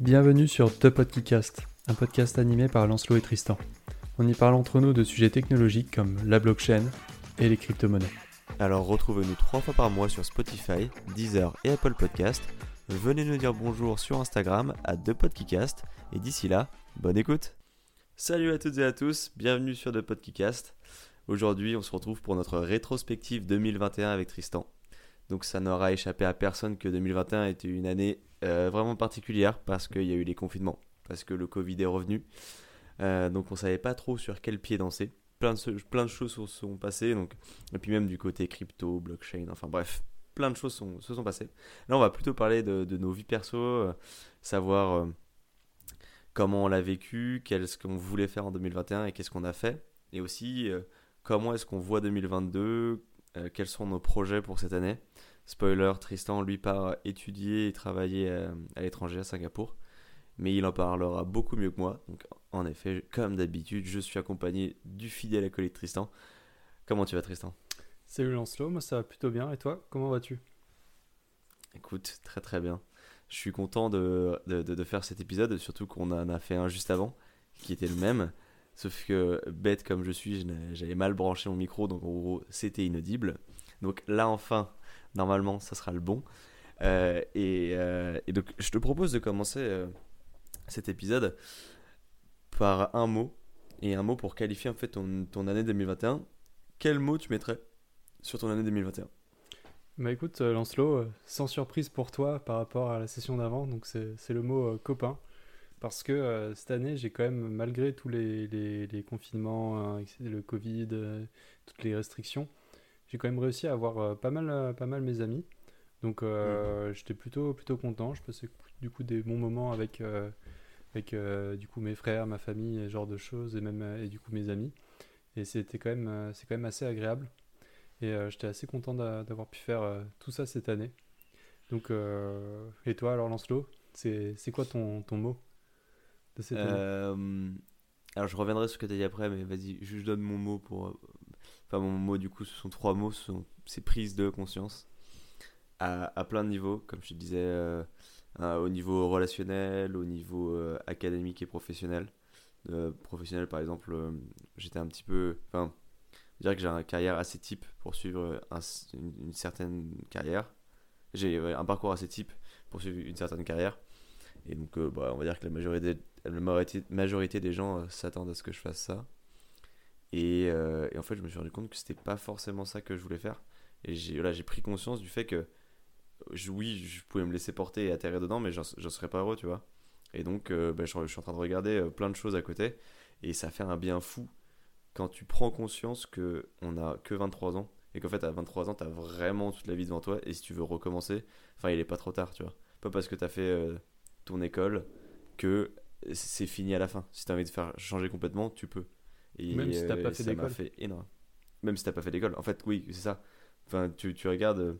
Bienvenue sur The Podcast, un podcast animé par Lancelot et Tristan. On y parle entre nous de sujets technologiques comme la blockchain et les crypto-monnaies. Alors retrouvez-nous trois fois par mois sur Spotify, Deezer et Apple Podcast. Venez nous dire bonjour sur Instagram à ThePodcast et d'ici là, bonne écoute. Salut à toutes et à tous, bienvenue sur The Podcast. Aujourd'hui, on se retrouve pour notre rétrospective 2021 avec Tristan. Donc ça n'aura échappé à personne que 2021 était une année euh, vraiment particulière parce qu'il y a eu les confinements, parce que le Covid est revenu. Euh, donc on savait pas trop sur quel pied danser. Plein de, plein de choses se sont passées, donc, et puis même du côté crypto, blockchain, enfin bref, plein de choses se sont passées. Là on va plutôt parler de, nos vies perso, euh, savoir comment on l'a vécu, qu'est-ce qu'on voulait faire en 2021 et qu'est-ce qu'on a fait, et aussi comment est-ce qu'on voit 2022, quels sont nos projets pour cette année. Spoiler, Tristan lui part étudier et travailler euh, à, l'étranger à Singapour, mais il en parlera beaucoup mieux que moi. Donc en effet, comme d'habitude, je suis accompagné du fidèle acolyte Tristan. Comment tu vas Tristan? Salut Lancelot, moi ça va plutôt bien et toi, comment vas-tu? Écoute, très très bien. Je suis content de, de, faire cet épisode, surtout qu'on en a fait un juste avant, qui était le même. Sauf que, bête comme je suis, j'avais mal branché mon micro, donc en gros, c'était inaudible. Donc là, enfin, Normalement, ça sera le bon. Euh, euh, et, donc, je te propose de commencer euh, cet épisode par un mot. Et un mot pour qualifier en fait ton, année 2021. Quel mot tu mettrais sur ton année 2021 bah écoute, Lancelot, sans surprise pour toi par rapport à la session d'avant, donc c'est le mot copain. Parce que cette année, j'ai quand même, malgré tous les, les, confinements, hein, le Covid, toutes les restrictions, j'ai quand même réussi à avoir euh, pas, mal, euh, pas mal mes amis. Donc euh, mhm. j'étais plutôt, plutôt content. Je passais du coup des bons moments avec, avec du coup mes frères, ma famille, ce genre de choses, et même et du coup mes amis. Et c'était quand même, c'est quand même assez agréable. Et j'étais assez content d'avoir pu faire tout ça cette année. Donc, et toi alors Lancelot, c'est quoi ton, ton mot de cette année? Alors je reviendrai sur ce que tu as dit après, mais vas-y, je donne mon mot pour, Enfin, mon mot, du coup, ce sont trois mots, ce sont ces prises de conscience à, plein de niveaux, comme je te disais, euh, au niveau relationnel, au niveau euh, académique et professionnel. Euh, professionnel, par exemple, j'étais un petit peu. Enfin, je dirais que j'ai une carrière assez type pour suivre une, certaine carrière. J'ai un parcours assez type pour suivre une certaine carrière. Et donc, bah, on va dire que la majorité, la majorité des gens s'attendent à ce que je fasse ça. Euh, et, en fait, je me suis rendu compte que c'était pas forcément ça que je voulais faire. Et j'ai j'ai pris conscience du fait que oui, je pouvais me laisser porter et atterrir dedans, mais j'en serais pas heureux, tu vois. Et donc, euh, bah, je, suis en train de regarder euh, plein de choses à côté, et ça fait un bien fou quand tu prends conscience que on a que 23 ans, et qu'en fait, à 23 ans, tu as vraiment toute la vie devant toi, et si tu veux recommencer, enfin, il est pas trop tard, tu vois. Pas parce que tu as fait ton école que c'est fini à la fin. Si tu as envie de faire changer complètement, tu peux. Même si t'as pas fait d'école. fait énorme. Même si t'as pas fait d'école. En fait, oui, c'est ça. Enfin, tu, tu regardes euh,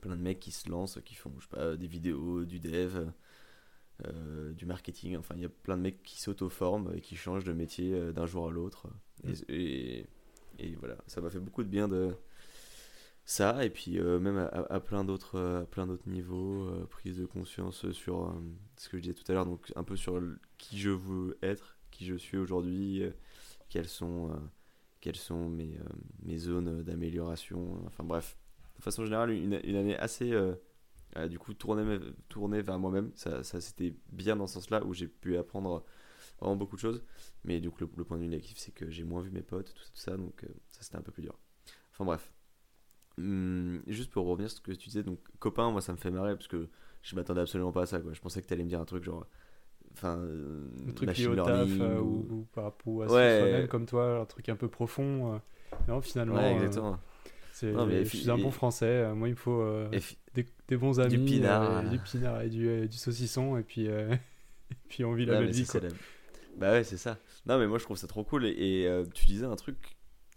plein de mecs qui se lancent, qui font, je sais pas, des vidéos, du dev, euh, du marketing. Enfin, il y a plein de mecs qui s'auto-forment et qui changent de métier euh, d'un jour à l'autre. Et, et, voilà, ça m'a fait beaucoup de bien de ça. Et puis, même à, plein d'autres plein d'autres niveaux, prise de conscience sur ce que je disais tout à l'heure, donc un peu sur qui je veux être, qui je suis aujourd'hui quelles sont, euh, quelles sont mes, euh, mes zones d'amélioration. Enfin bref, de façon générale, une, année assez euh, du coup tournée, tournée vers moi-même. Ça, ça c'était bien dans ce sens-là où j'ai pu apprendre vraiment beaucoup de choses. Mais du coup, le, point de vue négatif, c'est que j'ai moins vu mes potes, tout ça, tout ça donc ça c'était un peu plus dur. Enfin bref. Hum, juste pour revenir sur ce que tu disais, donc copain, moi ça me fait marrer parce que je m'attendais absolument pas à ça. Je pensais que tu allais me dire un truc genre enfin un truc lié au taf euh, ou... par rapport à soi-même comme toi un truc un peu profond euh. non finalement ouais, exactement. je suis un bon français moi il me faut des, bons amis du pinard, du pinard et du, du, saucisson et puis et puis on vit la même vie quoi. bah ouais c'est ça. Non mais moi je trouve ça trop cool. Et, tu disais un truc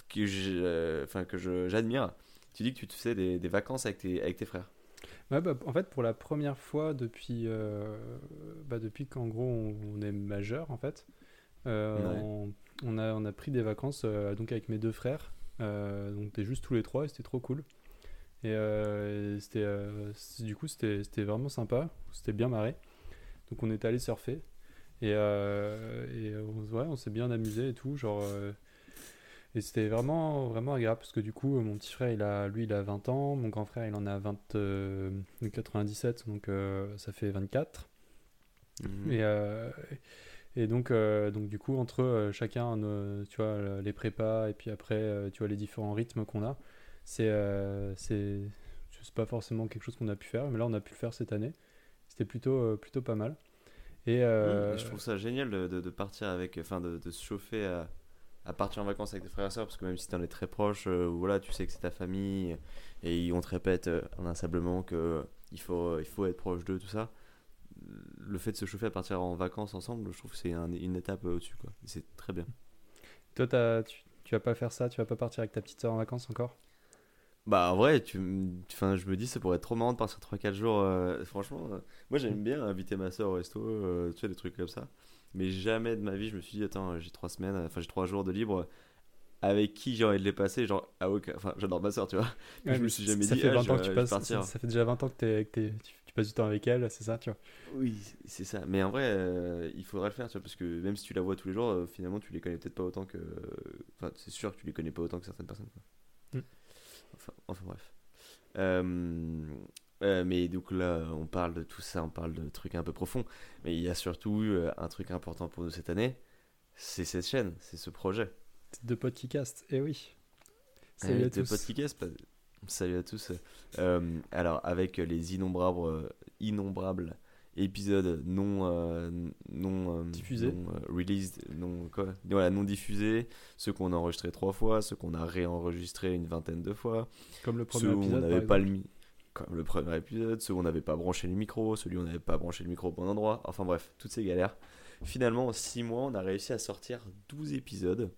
que enfin que j'admire. Tu dis que tu te faisais des, des vacances avec tes, avec tes frères bah, en fait, pour la première fois depuis, euh, bah, depuis qu'en gros on, est majeur, en fait, euh, on, a, on a pris des vacances euh, donc avec mes deux frères. donc, c'était juste tous les trois et c'était trop cool. Et c'était, du coup, c'était vraiment sympa. C'était bien marré. Donc on est allé surfer. Et, et ouais, on s'est bien amusé et tout. Genre, et c'était vraiment, vraiment agréable parce que du coup, mon petit frère, il a, lui, il a 20 ans. Mon grand frère, il en a 20, 97, donc ça fait 24. Mhm. Et, et donc, donc, du coup, entre chacun, tu vois, les prépas et puis après, tu vois, les différents rythmes qu'on a, c'est c'est pas forcément quelque chose qu'on a pu faire, mais là on a pu le faire cette année. C'était plutôt, euh, plutôt pas mal. Et, euh, je trouve ça génial de, de, partir avec, enfin de, de, se chauffer à, à, partir en vacances avec tes frères et sœurs, parce que même si tu en es très proche, euh, voilà, tu sais que c'est ta famille, et on te répète inlassablement que il faut, il faut être proche d'eux, tout ça. Le fait de se chauffer à partir en vacances ensemble, je trouve que c'est une étape au-dessus, quoi. C'est très bien. Toi, as, tu, tu vas pas faire ça Tu vas pas partir avec ta petite sœur en vacances encore? Bah en vrai, tu, enfin, je me dis ça pourrait être trop marrant de partir 3-4 jours. Euh, franchement, euh, moi j'aime bien inviter ma soeur au resto, euh, tu sais, des trucs comme ça. Mais jamais de ma vie je me suis dit, attends, j'ai 3 semaines, enfin j'ai 3 jours de libre. Avec qui j'ai envie de les passer Genre, ah enfin j'adore ma soeur, tu vois. je me suis jamais ça dit, fait 20 ah, ans que tu passes, ça, fait déjà 20 ans que, tu, passes du temps avec elle, c'est ça, tu vois. Oui, c'est ça. Mais en vrai, il faudrait le faire, tu vois, parce que même si tu la vois tous les jours, finalement tu les connais peut-être pas autant que. Enfin, c'est sûr que tu les connais pas autant que certaines personnes. Quoi. Enfin, bref. Euh, euh, mais donc là, on parle de tout ça, on parle de trucs un peu profonds. Mais il y a surtout euh, un truc important pour nous cette année, c'est cette chaîne, c'est ce projet. De podcast, eh oui. Salut eh à tous. Podcast, salut à tous. alors, avec les innombrables, innombrables épisodes non euh, non euh, diffusés non, euh, released non quoi voilà non diffusés ceux qu'on a enregistrés trois fois ceux qu'on a réenregistrés une vingtaine de fois comme le premier ceux épisode où on n'avait pas le comme le premier épisode ceux où on n'avait pas branché le micro celui où on n'avait pas branché le micro au bon endroit enfin bref toutes ces galères finalement en six mois on a réussi à sortir 12 épisodes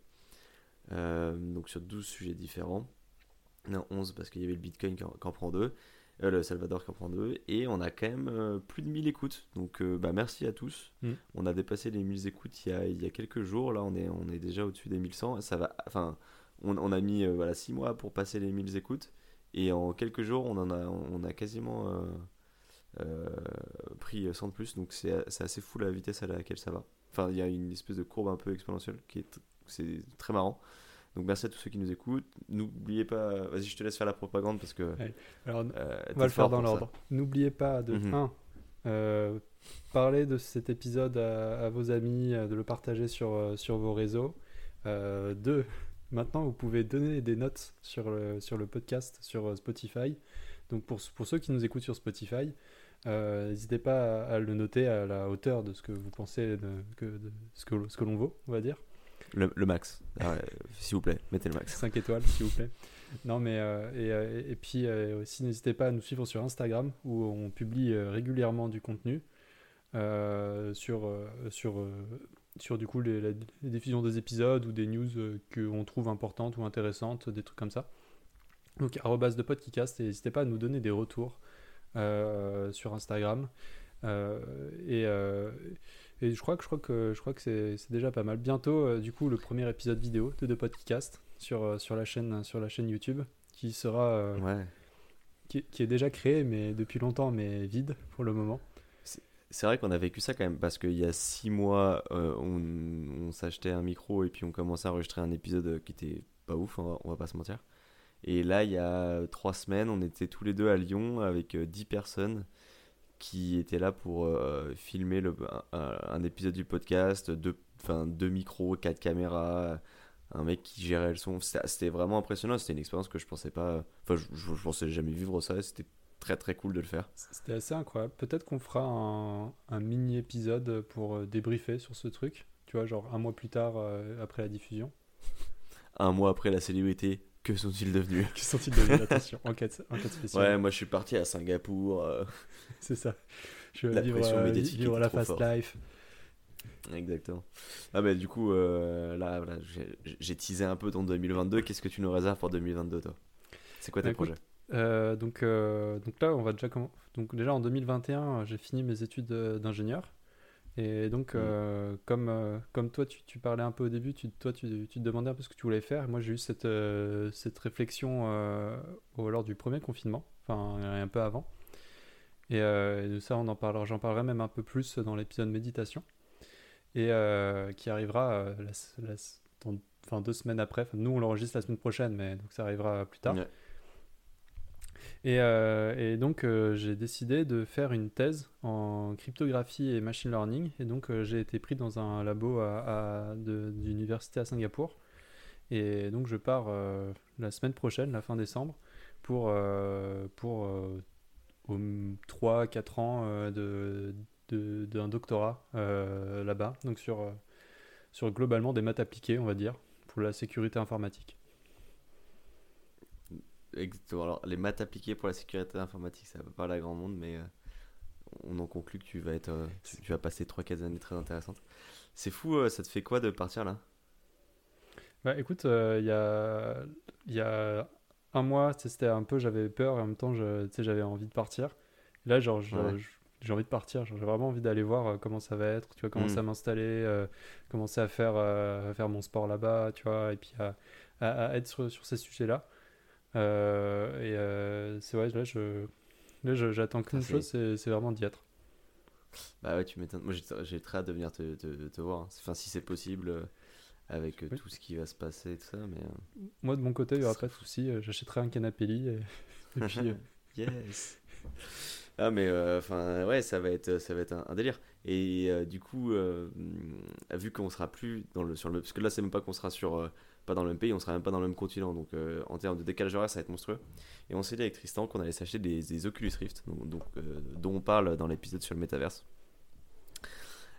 donc sur 12 sujets différents non 11 parce qu'il y avait le bitcoin qui en prend deux euh, le Salvador qui en prend deux, et on a quand même euh, plus de 1000 écoutes. Donc euh, bah, merci à tous. Mm. On a dépassé les 1000 écoutes il y a, il y a quelques jours, là on est, on est déjà au-dessus des 1100. Ça va, enfin, on, on a mis voilà, 6 mois pour passer les 1000 écoutes, et en quelques jours on, en a, on a quasiment pris 100 de plus, donc c'est assez fou la vitesse à laquelle ça va. Enfin, il y a une espèce de courbe un peu exponentielle qui est, c'est très marrant. Donc merci à tous ceux qui nous écoutent. N'oubliez pas, vas-y, je te laisse faire la propagande parce que. Alors, euh, on va le faire dans l'ordre. N'oubliez pas de 1. Mhm. Euh, parler de cet épisode à, vos amis, euh, de le partager sur, sur vos réseaux. 2. Maintenant, vous pouvez donner des notes sur le, sur le podcast sur Spotify. Donc pour, pour ceux qui nous écoutent sur Spotify, n'hésitez pas à, le noter à la hauteur de ce que vous pensez de, que, de ce que, ce que l'on vaut, on va dire. Le, max. Ah s'il vous plaît, mettez le max. 5 étoiles, s'il vous plaît. Non, mais euh, et, euh, et, puis euh, aussi, n'hésitez pas à nous suivre sur Instagram où on publie régulièrement du contenu sur, sur, sur du coup les, diffusions des épisodes ou des news qu'on trouve importantes ou intéressantes, des trucs comme ça. Donc, arrobas de podcast, et n'hésitez pas à nous donner des retours sur Instagram. et et je crois que je crois que je crois que c'est déjà pas mal. Bientôt, euh, du coup, le premier épisode vidéo de The Podcast sur euh, sur la chaîne sur la chaîne YouTube qui sera euh, qui, qui, est déjà créé mais depuis longtemps mais vide pour le moment. C'est vrai qu'on a vécu ça quand même parce qu'il y a six mois, on, on s'achetait un micro et puis on commençait à enregistrer un épisode qui était pas ouf, on va, pas se mentir. Et là, il y a trois semaines, on était tous les deux à Lyon avec dix personnes qui était là pour euh, filmer un, épisode du podcast, deux, deux micros, quatre caméras, un mec qui gérait le son. C'était vraiment impressionnant, c'était une expérience que je pensais pas. Enfin, je, je, pensais jamais vivre ça, c'était très très cool de le faire. C'était assez incroyable. Peut-être qu'on fera un, un, mini épisode pour euh, débriefer sur ce truc, tu vois, genre un mois plus tard euh, après la diffusion. un mois après la célébrité, que sont-ils devenus? Que sont-ils devenus? Attention, enquête, enquête spéciale. Ouais, moi je suis parti à Singapour. Euh. C'est ça. Je vais vivre, euh, vivre la fast life. Exactement. Ah bah du coup, euh, là, voilà, j'ai teasé un peu ton 2022. Qu'est-ce que tu nous réserves pour 2022, toi? C'est quoi tes bah, projets? Donc, donc là, on va déjà Donc déjà en 2021, j'ai fini mes études d'ingénieur. Et donc, mm. euh, comme, euh, comme toi, tu, tu, parlais un peu au début, tu, toi, tu, tu, te demandais un peu ce que tu voulais faire. Moi, j'ai eu cette, euh, cette réflexion au, lors du premier confinement, enfin, un peu avant. Et, de ça, on en parlera, j'en parlerai même un peu plus dans l'épisode méditation. Et qui arrivera la, enfin, deux semaines après. nous, on l'enregistre la semaine prochaine, mais donc ça arrivera plus tard. Et, et, donc, j'ai décidé de faire une thèse en cryptographie et machine learning. Et donc, j'ai été pris dans un labo à, d'université à Singapour. Et donc, je pars la semaine prochaine, la fin décembre, pour, pour 3-4 ans de, d'un doctorat là-bas. Donc, sur, sur globalement des maths appliquées, on va dire pour la sécurité informatique. Exactement. Alors, les maths appliquées pour la sécurité informatique, ça va pas à grand monde, mais euh, on en conclut que tu vas, être, euh, tu, vas passer 3-4 années très intéressantes. C'est fou, euh, ça te fait quoi de partir là? Bah écoute, il y, a, y a un mois, c'était un peu, j'avais peur et en même temps, j'avais envie de partir. là, genre, j'ai envie de partir. J'ai vraiment envie d'aller voir comment ça va être, tu vois, commencer mm. à m'installer, commencer à faire, euh, faire mon sport là-bas, tu vois, et puis à, à, être sur, sur ces sujets-là. Et c'est vrai, là, je, là, j'attends qu'une chose, c'est vraiment d'y être. Bah ouais, tu m'étonnes. Moi, j'ai très hâte de venir te, te, te voir. Hein. Enfin, si c'est possible, avec tout ce qui va se passer et tout ça. Mais, Moi, de mon côté, il n'y aura pas de souci. J'achèterai un canapé lit. Et, et puis, yes! Ah mais euh, enfin ouais ça va être ça va être un, délire et euh, du coup euh, vu qu'on sera plus dans le sur le parce que là c'est même pas qu'on sera sur pas dans le même pays on sera même pas dans le même continent donc en termes de décalage horaire ça va être monstrueux et on s'est dit avec Tristan qu'on allait s'acheter des, des, Oculus Rift donc, dont on parle dans l'épisode sur le métaverse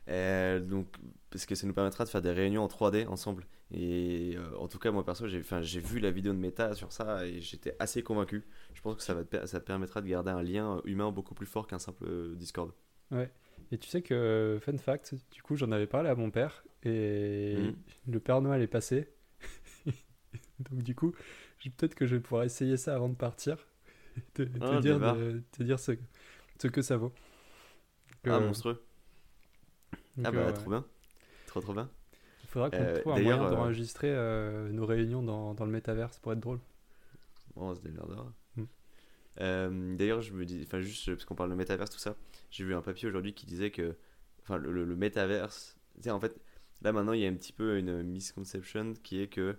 donc parce que ça nous permettra de faire des réunions en 3D ensemble et en tout cas moi perso j'ai vu la vidéo de Meta sur ça et j'étais assez convaincu je pense que ça, va ça permettra de garder un lien humain beaucoup plus fort qu'un simple euh, Discord. Ouais. Et tu sais que, fun fact, du coup, j'en avais parlé à mon père et mmh. le Père Noël est passé. Donc, du coup, peut-être que je vais pouvoir essayer ça avant de partir. te, te ah, dire, te dire ce, ce, que ça vaut. ah, euh, monstrueux. ah, bah, trop bien. Trop, trop bien. Il faudra qu'on euh, trouve un moyen d'enregistrer nos réunions dans, dans le métaverse pour être drôle. Bon, on se démerdera. Euh, d'ailleurs, je me dis, enfin, juste parce qu'on parle de métaverse, tout ça, j'ai vu un papier aujourd'hui qui disait que, enfin, le, le, métaverse, en fait, là maintenant, il y a un petit peu une misconception qui est que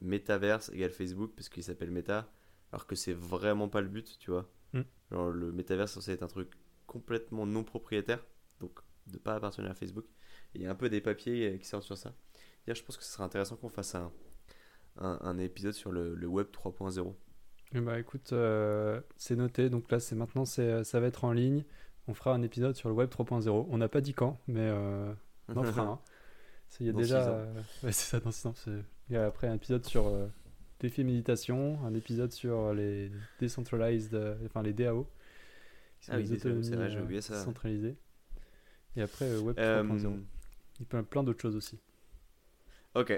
métaverse égale Facebook parce qu'il s'appelle Meta, alors que c'est vraiment pas le but, tu vois. Mm. Genre, le métaverse censé être un truc complètement non propriétaire, donc de pas appartenir à Facebook. il y a un peu des papiers euh, qui sortent sur ça. Je pense que ce serait intéressant qu'on fasse un, un, un, épisode sur le, le web 3.0 eh bah écoute, euh, c'est noté. Donc là, c'est maintenant, c'est, ça va être en ligne. On fera un épisode sur le web 3.0. On n'a pas dit quand, mais euh, on en fera un. Il y a déjà. Euh, c'est ça, dans 6 ans. Il y a après un épisode sur euh, défi méditation, un épisode sur les decentralized, enfin les DAO. Ah les autonomies vrai, j'ai oublié ça. Centralisées. Et après, web 3.0. Il y a plein d'autres choses aussi. Ok.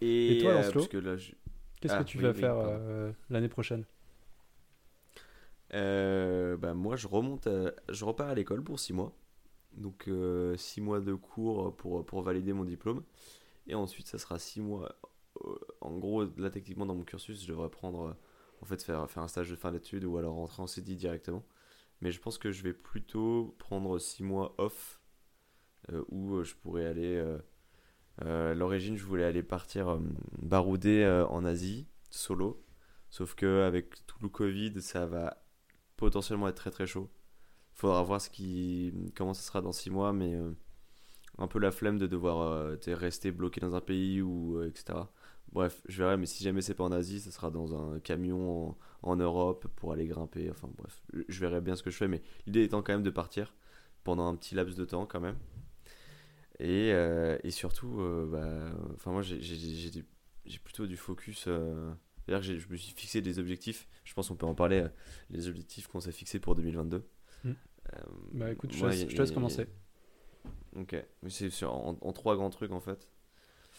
Et, Et toi, Lancelot, là, je... Qu'est-ce que ah, tu vas faire euh, l'année prochaine? Euh, bah, Moi, je remonte, je repars à l'école pour 6 mois. Donc 6 euh, mois de cours pour, valider mon diplôme. Et ensuite, ça sera 6 mois. en gros, là, techniquement, dans mon cursus, je devrais prendre, en fait, faire, un stage de fin d'études ou alors rentrer en CDI directement. Mais je pense que je vais plutôt prendre 6 mois off où je pourrais aller euh, l'origine, je voulais aller partir euh, barouder euh, en Asie, solo. Sauf que avec tout le Covid, ça va potentiellement être très très chaud. Faudra voir ce qui, comment ça sera dans 6 mois, mais un peu la flemme de devoir rester bloqué dans un pays ou etc. Bref, je verrai, mais si jamais c'est pas en Asie, ça sera dans un camion en, Europe pour aller grimper. Enfin bref, je verrai bien ce que je fais, mais l'idée étant quand même de partir pendant un petit laps de temps quand même. Et, euh, et surtout, euh, bah, enfin moi j'ai plutôt du focus. Euh, c'est-à-dire que je me suis fixé des objectifs. Je pense qu'on peut en parler. les objectifs qu'on s'est fixés pour 2022. Hmm. bah écoute, je, te laisse commencer. Ok. C'est en, en, trois grands trucs en fait.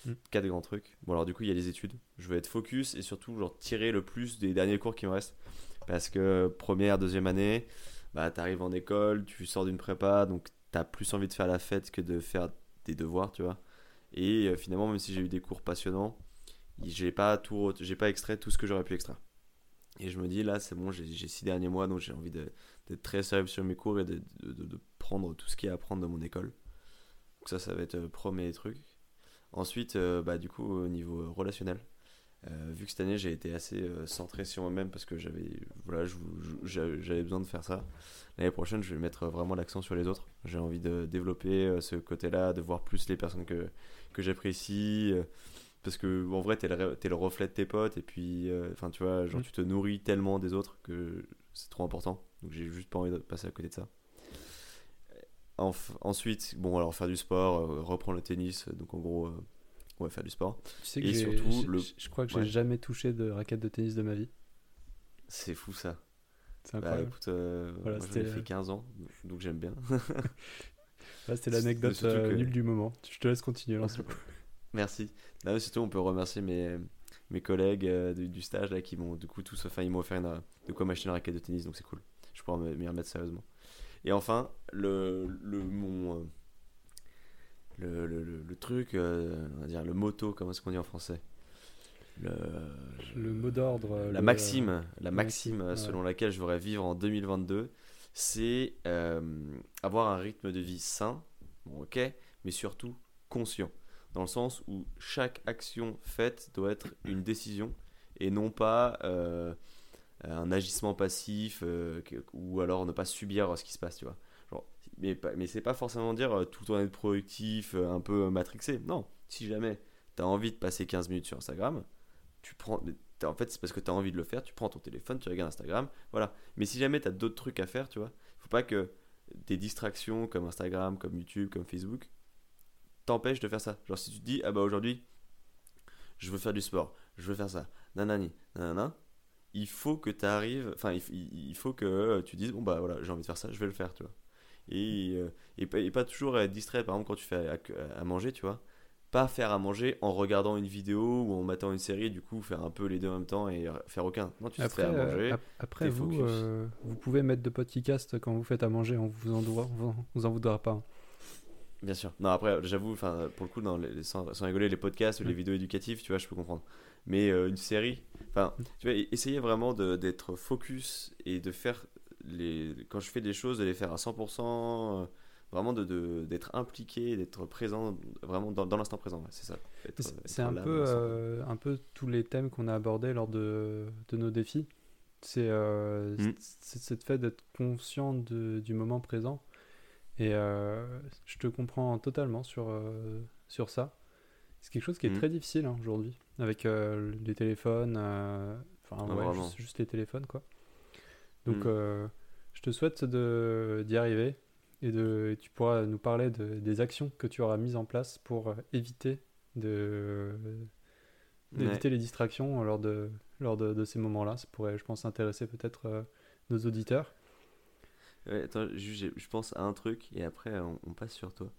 Hmm. Quatre grands trucs. Bon alors du coup il y a les études. Je veux être focus et surtout genre tirer le plus des derniers cours qui me restent. Parce que première, deuxième année, bah t'arrives en école, tu sors d'une prépa, donc t'as plus envie de faire la fête que de faire des devoirs, tu vois. Et euh, finalement, même si j'ai eu des cours passionnants, j'ai pas tout, j'ai pas extrait tout ce que j'aurais pu extraire. Et je me dis là, c'est bon, j'ai six derniers mois, donc j'ai envie de, d'être très sérieux sur mes cours et de, de, prendre tout ce qu'il y a à apprendre dans mon école. Donc ça, ça va être le premier truc. Ensuite, bah, du coup, au niveau relationnel, euh, vu que cette année j'ai été assez euh, centré sur moi-même parce que j'avais voilà, besoin de faire ça. L'année prochaine, je vais mettre vraiment l'accent sur les autres. J'ai envie de développer euh, ce côté-là, de voir plus les personnes que, que j'apprécie. Parce que en vrai, t'es le, es le reflet de tes potes et puis, enfin, tu vois, genre, mm. tu te nourris tellement des autres que c'est trop important. Donc, j'ai juste pas envie de passer à côté de ça. ensuite, bon, alors faire du sport, reprendre le tennis. Donc, en gros, on va faire du sport. Tu sais que et surtout, le... je crois que j'ai jamais touché de raquette de tennis de ma vie. C'est fou ça. C'est bah, incroyable. écoute, euh, voilà, moi, fait 15 ans, donc j'aime bien. c'était l'anecdote euh, nulle du moment. Je te laisse continuer, lance Merci. Là, surtout, on peut remercier mes, mes collègues euh, du, stage là, qui m'ont du coup tous, enfin, ils m'ont offert une, de quoi m'acheter une raquette de tennis, donc c'est cool. Je pourrais m'y remettre sérieusement. Et enfin, le, le mon le, le, le, truc, euh, on va dire le moto, comment est-ce qu'on dit en français? Le, le mot d'ordre. La maxime, la maxime selon laquelle je voudrais vivre en 2022, c'est euh, avoir un rythme de vie sain, bon, ok, mais surtout conscient. Dans le sens où chaque action faite doit être une décision et non pas euh, un agissement passif ou alors ne pas subir ce qui se passe, tu vois mais, mais c'est pas forcément dire euh, tout temps être productif, euh, un peu matrixé. Non, si jamais tu as envie de passer 15 minutes sur Instagram, tu prends. En fait, c'est parce que tu as envie de le faire, tu prends ton téléphone, tu regardes Instagram, voilà. Mais si jamais tu as d'autres trucs à faire, tu vois, faut pas que des distractions comme Instagram, comme YouTube, comme Facebook t'empêchent de faire ça. Genre, si tu te dis, ah bah aujourd'hui, je veux faire du sport, je veux faire ça, nanani, nanana, il faut que tu arrives, enfin, il, il, faut que tu dises, bon bah voilà, j'ai envie de faire ça, je vais le faire, tu vois et, euh, et, pas, et, pas, toujours être distrait, par exemple, quand tu fais à, manger, tu vois. Pas faire à manger en regardant une vidéo ou en matant une série, du coup, faire un peu les deux en même temps et faire aucun. Non, tu après, à manger. Euh, après, vous, euh, vous pouvez mettre de podcast quand vous faites à manger, on vous en, vous en voudra pas. Bien sûr. Non, après, j'avoue, enfin, pour le coup, dans les, sans, rigoler, les podcasts ou les vidéos éducatives, tu vois, je peux comprendre. Mais une série, enfin, tu vois, essayez vraiment d'être focus et de faire les, quand je fais des choses, de les faire à 100%, euh, vraiment d'être de, d'être impliqué, d'être présent vraiment dans, dans l'instant présent. c'est ça. C'est un, peu, euh, un peu tous les thèmes qu'on a abordés lors de, de nos défis. C'est euh, mm. cette fait d'être conscient de, du moment présent. Et je te comprends totalement sur, sur ça. C'est quelque chose qui est mm. très difficile hein, aujourd'hui, avec les téléphones, enfin, ouais, juste, juste, les téléphones, quoi. Donc, mm. euh, je te souhaite d'y arriver et de, tu pourras nous parler de, des actions que tu auras mises en place pour euh, éviter de d'éviter les distractions lors de, lors de, ces moments-là. Ça pourrait, je pense, intéresser peut-être euh, nos auditeurs. Attends, je, pense à un truc et après on, passe sur toi.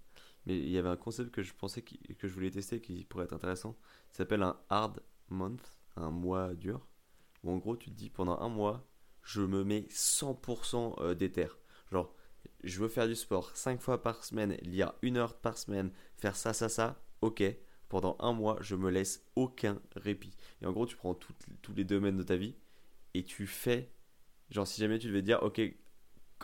Mais il y avait un concept que je pensais que je voulais tester qui pourrait être intéressant. Ça s'appelle un hard month, un mois dur. Où en gros tu te dis pendant un mois, je me mets 100% euh, d'éther. Genre, je veux faire du sport 5 fois par semaine, lire une heure par semaine, faire ça, ça, ça, ok. Pendant un mois, je me laisse aucun répit. Et en gros, tu prends tous les domaines de ta vie et tu fais. Genre, si jamais tu devais dire, ok,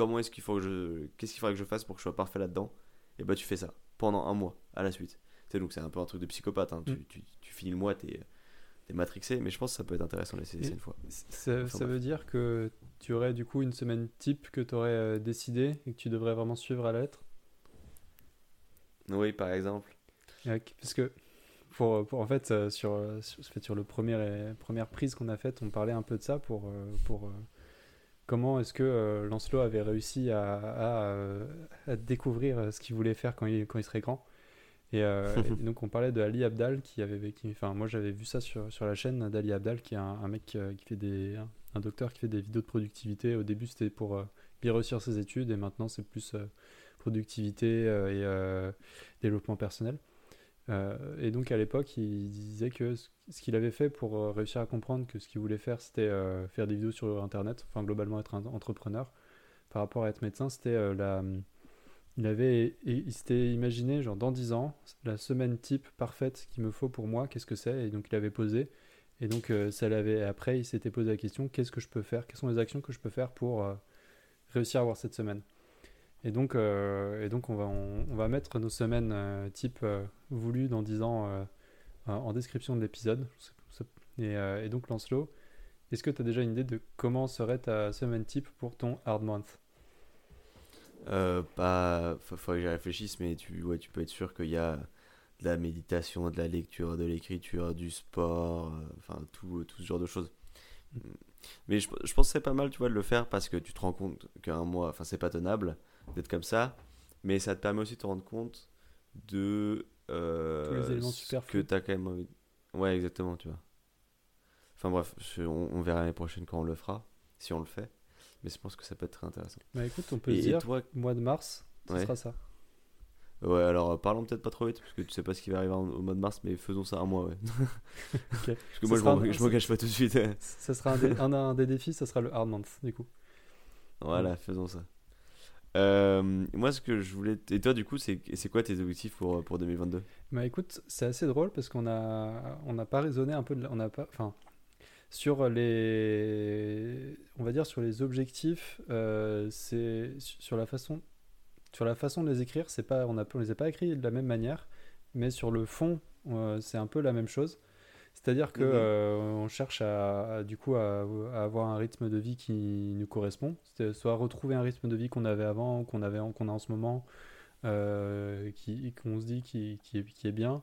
comment est-ce qu'il faut que je. Qu'est-ce qu'il faudrait que je fasse pour que je sois parfait là-dedans? Et bah, tu fais ça pendant un mois à la suite. C'est donc c'est un peu un truc de psychopathe. Hein. Tu, mm. tu, tu, finis le mois, t'es t'es matrixé, mais je pense que ça peut être intéressant de l'essayer une fois. Ça, ça veut dire que tu aurais du coup une semaine type que tu aurais euh, décidé et que tu devrais vraiment suivre à la lettre? Oui, par exemple. parce que pour, pour, en fait, euh, sur, sur, sur le premier, première prise qu'on a faite, on parlait un peu de ça pour, euh, pour comment est-ce que Lancelot avait réussi à, à, à découvrir ce qu'il voulait faire quand il, quand il serait grand. Euh, et, donc on parlait de Ali Abdal qui avait qui, enfin moi j'avais vu ça sur, sur la chaîne d'Ali Abdal qui est un, mec euh, qui fait des un, docteur qui fait des vidéos de productivité au début c'était pour euh, bien réussir ses études et maintenant c'est plus productivité et développement personnel et donc à l'époque il disait que ce qu'il avait fait pour réussir à comprendre que ce qu'il voulait faire c'était faire des vidéos sur internet enfin globalement être un entrepreneur par rapport à être médecin c'était la il avait il s'était imaginé genre dans 10 ans la semaine type parfaite qu'il me faut pour moi qu'est-ce que c'est? Et donc il avait posé. Et donc euh, ça l'avait après il s'était posé la question qu'est-ce que je peux faire? Quelles sont les actions que je peux faire pour euh, réussir à avoir cette semaine? Et donc, et donc on, va, on, va mettre nos semaines type voulues dans 10 ans en description de l'épisode. Et, et, donc Lancelot, est-ce que tu as déjà une idée de comment serait ta semaine type pour ton hard month? Euh, pas, faut, que j'y réfléchisse, mais tu, ouais, tu peux être sûr qu'il y a de la méditation, de la lecture, de l'écriture, du sport, euh, enfin tout, tout ce genre de choses. Mais je, je pense que c'est pas mal, tu vois, de le faire parce que tu te rends compte qu'un mois, enfin c'est pas tenable d'être comme ça, mais ça te permet aussi de te rendre compte de euh, Tous les que tu as quand même envie. Ouais, exactement, tu vois. Enfin bref, on, on, verra l'année prochaine quand on le fera, si on le fait mais je pense que ça peut être très intéressant. Bah écoute, on peut dire, toi... mois de mars, ce sera ça. Ouais, alors euh, parlons peut-être pas trop vite, parce que tu sais pas ce qui va arriver au mois de mars, mais faisons ça un mois, ouais. Parce que moi, je m'en cache pas tout de suite. ça sera un des, un, des défis, ça sera le hard month, du coup. Voilà, faisons ça. Euh, moi, ce que je voulais. Et toi, du coup, c'est quoi tes objectifs pour, pour 2022 Bah écoute, c'est assez drôle parce qu'on a, on n'a pas raisonné un peu. De... On a pas. Enfin, sur les, on va dire sur les objectifs, euh, c'est sur la façon, sur la façon de les écrire, pas, on, a, on les a pas écrits de la même manière, mais sur le fond, euh, c'est un peu la même chose. C'est-à-dire que mhm. euh, on cherche à, du coup à, avoir un rythme de vie qui nous correspond, soit retrouver un rythme de vie qu'on avait avant, qu'on avait, qu'on a en ce moment, qui qu'on se dit qui, qui, est, qui est bien,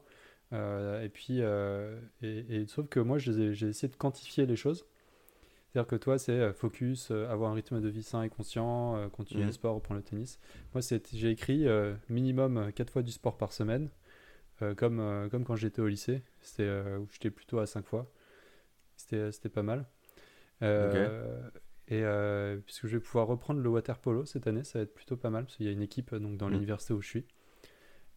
euh, et puis, euh, et, sauf que moi, j'ai essayé de quantifier les choses. C'est-à-dire que toi, c'est euh, focus, avoir un rythme de vie sain et conscient, continuer le mmh. sport, reprendre le tennis. Moi, j'ai écrit minimum 4 fois du sport par semaine, comme, comme quand j'étais au lycée, où j'étais plutôt à 5 fois. C'était pas mal. Et puisque je vais pouvoir reprendre le water polo cette année, ça va être plutôt pas mal, parce qu'il y a une équipe donc, dans mmh. l'université où je suis.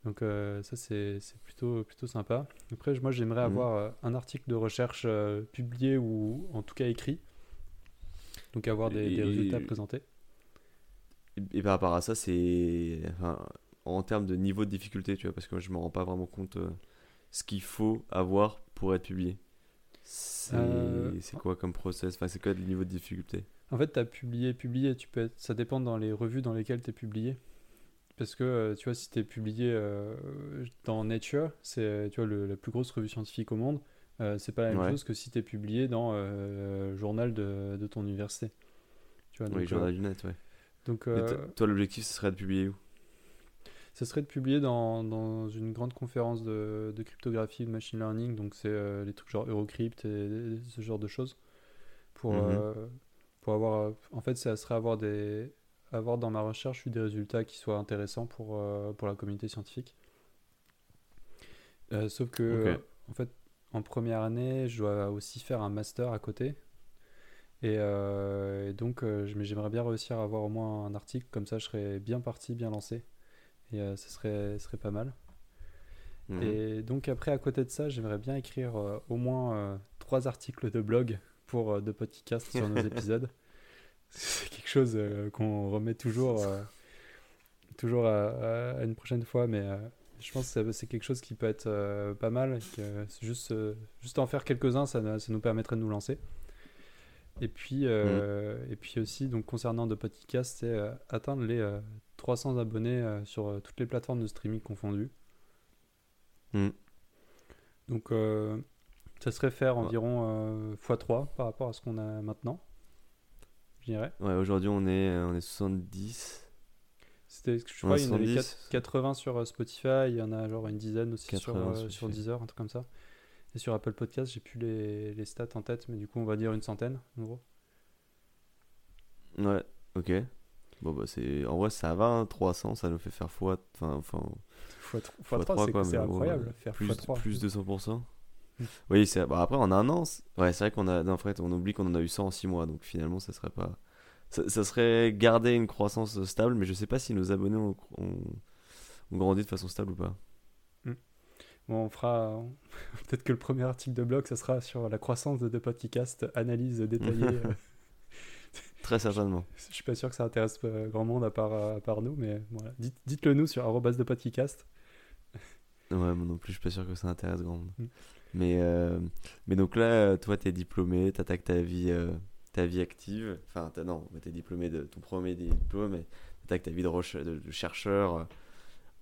Donc euh, ça c'est plutôt, plutôt sympa. Après moi j'aimerais mhm. avoir euh, un article de recherche euh, publié ou en tout cas écrit. Donc avoir des, résultats présentés. Et, par rapport à ça c'est en termes de niveau de difficulté tu vois parce que je me rends pas vraiment compte ce qu'il faut avoir pour être publié. C'est quoi comme process? Enfin c'est quoi le niveau de difficulté? En fait tu as publié, publié, tu peux ça dépend dans les revues dans lesquelles tu es publié. Parce que, euh, tu vois, si tu es publié euh, dans Nature, c'est tu vois, la plus grosse revue scientifique au monde, euh, c'est pas la même chose que si tu es publié dans le journal de, de, ton université. Tu vois, oui, journal du net, ouais. Donc, toi, l'objectif, ce serait de publier où? Ce serait de publier dans, dans une grande conférence de, de, cryptographie, de machine learning, donc c'est les trucs genre Eurocrypt et, ce genre de choses. Pour, mhm. pour avoir. En fait, ça serait avoir des avoir dans ma recherche eu des résultats qui soient intéressants pour, euh, pour la communauté scientifique. Euh, sauf que, en fait, en première année, je dois aussi faire un master à côté. Et, euh, donc, j'aimerais bien réussir à avoir au moins un article, comme ça je serais bien parti, bien lancé. Et ce serait, serait pas mal. Mhm. Et donc, après, à côté de ça, j'aimerais bien écrire au moins trois articles de blog pour de podcasts sur nos épisodes c'est quelque chose euh, qu'on remet toujours, euh, toujours à, une prochaine fois, mais euh, je pense que c'est quelque chose qui peut être pas mal. Juste, juste en faire quelques-uns, ça, ça, nous permettrait de nous lancer. Et puis, mm. et puis aussi, donc, concernant de podcast, c'est atteindre les 300 abonnés sur toutes les plateformes de streaming confondues. Mm. Donc, ça serait faire environ x3 par rapport à ce qu'on a maintenant je dirais. Ouais, aujourd'hui on est, euh, on est 70. C'était, je crois, il y en avait 80 sur euh, Spotify, il y en a genre une dizaine aussi sur, euh, sur Deezer, un truc comme ça. Et sur Apple Podcast, j'ai plus les, les, stats en tête, mais du coup, on va dire une centaine, en gros. Ouais, ok. Bon, bah, c'est... En vrai, ça va, 300, hein, ça nous fait faire fois. Enfin, enfin. Fois, 3, c'est, c'est incroyable. faire plus, 3. plus de 100%. Oui, c'est bah, après en un an, ouais, c'est vrai qu'on a en fait, on oublie qu'on en a eu 100 en 6 mois, donc finalement ça serait pas ça, serait garder une croissance stable, mais je sais pas si nos abonnés ont, grandi de façon stable ou pas. Hmm. Bon, on fera peut-être que le premier article de blog, ça sera sur la croissance de deux podcasts, analyse détaillée. Euh. Très certainement. Je suis pas sûr que ça intéresse euh, grand monde à part, à part nous, mais voilà. Dites, le nous sur arrobas de podcast. Ouais, moi non plus, je suis pas sûr que ça intéresse grand monde. Mais, euh, mais donc là, toi, tu es diplômé, tu attaques ta vie euh, ta vie active. Enfin, non, tu es diplômé de ton premier diplôme, mais tu ta vie de, de, chercheur euh,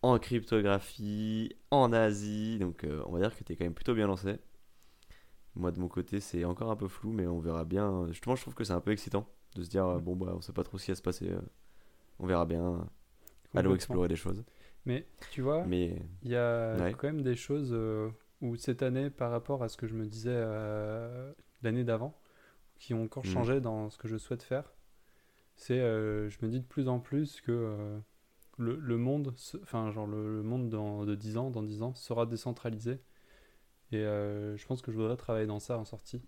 en cryptographie, en Asie. Donc, euh, on va dire que tu es quand même plutôt bien lancé. Moi, de mon côté, c'est encore un peu flou, mais on verra bien. Justement, je trouve que c'est un peu excitant de se dire, euh, bon, bah, on sait pas trop ce qui va se passer. on verra bien. Allons explorer des choses. Mais tu vois, il y a quand même des choses où cette année, par rapport à ce que je me disais l'année d'avant, qui ont encore mm. changé dans ce que je souhaite faire. C'est, euh, je me dis de plus en plus que euh, le, le, monde, enfin genre le, monde dans, de 10 ans, dans 10 ans, sera décentralisé. Et euh, je pense que je voudrais travailler dans ça en sortie.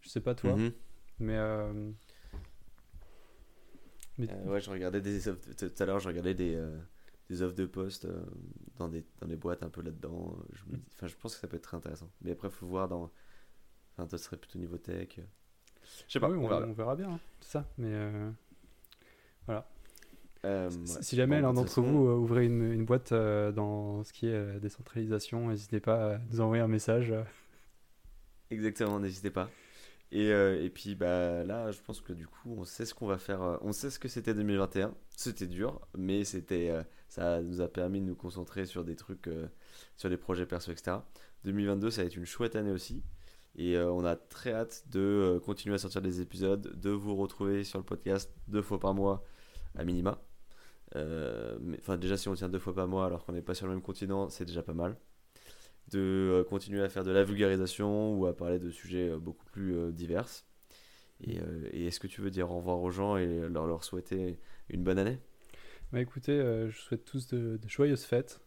Je sais pas toi, mm-hmm. mais ouais, je regardais des tout à l'heure, je regardais des, des offres de poste dans, des, dans des boîtes un peu là-dedans. Je, mm. enfin, je pense que ça peut être très intéressant. Mais après, il faut voir dans. Enfin, ça serait plutôt niveau tech. Je sais pas, on, verra. bien, hein, ça. Mais euh, voilà. Euh, si jamais l'un d'entre vous euh, ouvrez une, une boîte dans ce qui est décentralisation, n'hésitez pas à nous envoyer un message. Exactement, n'hésitez pas. Et, et, puis bah, là, je pense que du coup, on sait ce qu'on va faire. On sait ce que c'était 2021. C'était dur, mais c'était, ça nous a permis de nous concentrer sur des trucs, sur des projets perso, etc. 2022, ça va être une chouette année aussi. Et euh, on a très hâte de euh, continuer à sortir des épisodes, de vous retrouver sur le podcast deux fois par mois à minima. Euh, enfin, déjà, si on tient deux fois par mois alors qu'on n'est pas sur le même continent, c'est déjà pas mal. De continuer à faire de la vulgarisation ou à parler de sujets beaucoup plus divers. Et, est-ce que tu veux dire au revoir aux gens et leur, souhaiter une bonne année? Bah écoutez, je souhaite tous de, joyeuses fêtes.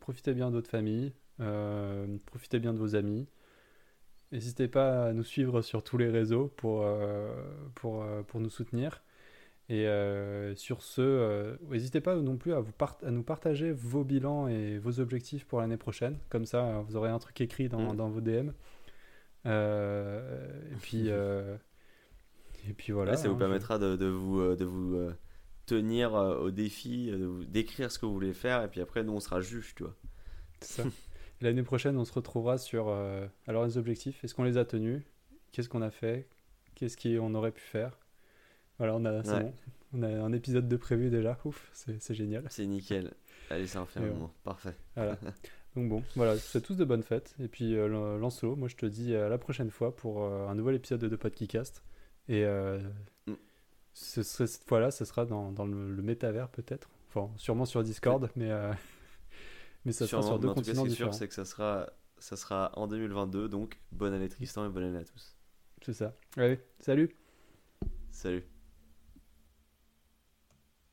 profitez bien de votre famille. profitez bien de vos amis. N'hésitez pas à nous suivre sur tous les réseaux pour, euh, pour, euh, pour nous soutenir. Et euh, sur ce, n'hésitez pas non plus à, vous à nous partager vos bilans et vos objectifs pour l'année prochaine. Comme ça, vous aurez un truc écrit dans, mm. dans vos DM. et, puis, et puis voilà. ça vous hein, permettra de, de, vous, de vous tenir au défi, d'écrire ce que vous voulez faire. Et puis après, nous, on sera juge, tu vois. C'est ça. L'année prochaine, on se retrouvera sur euh, alors les objectifs. Est-ce qu'on les a tenus? Qu'est-ce qu'on a fait? Qu'est-ce qu'on aurait pu faire? Voilà, on a, on a un épisode de prévu déjà. Ouf, c'est génial. C'est nickel. Allez, ça en fait un moment. Parfait. Voilà. Donc bon, voilà, c'est tous de bonnes fêtes. Et puis euh, Lancelot, moi je te dis à la prochaine fois pour euh, un nouvel épisode de Podcast. Et euh, mm. ce cette fois-là, ce sera dans, dans le, le métavers peut-être. Enfin, sûrement sur Discord, mais mais ça sera sur deux continents Ce qui est sûr, c'est que ça sera, ça sera en 2022. Donc, bonne année Tristan et bonne année à tous. C'est ça. Allez, salut. Salut.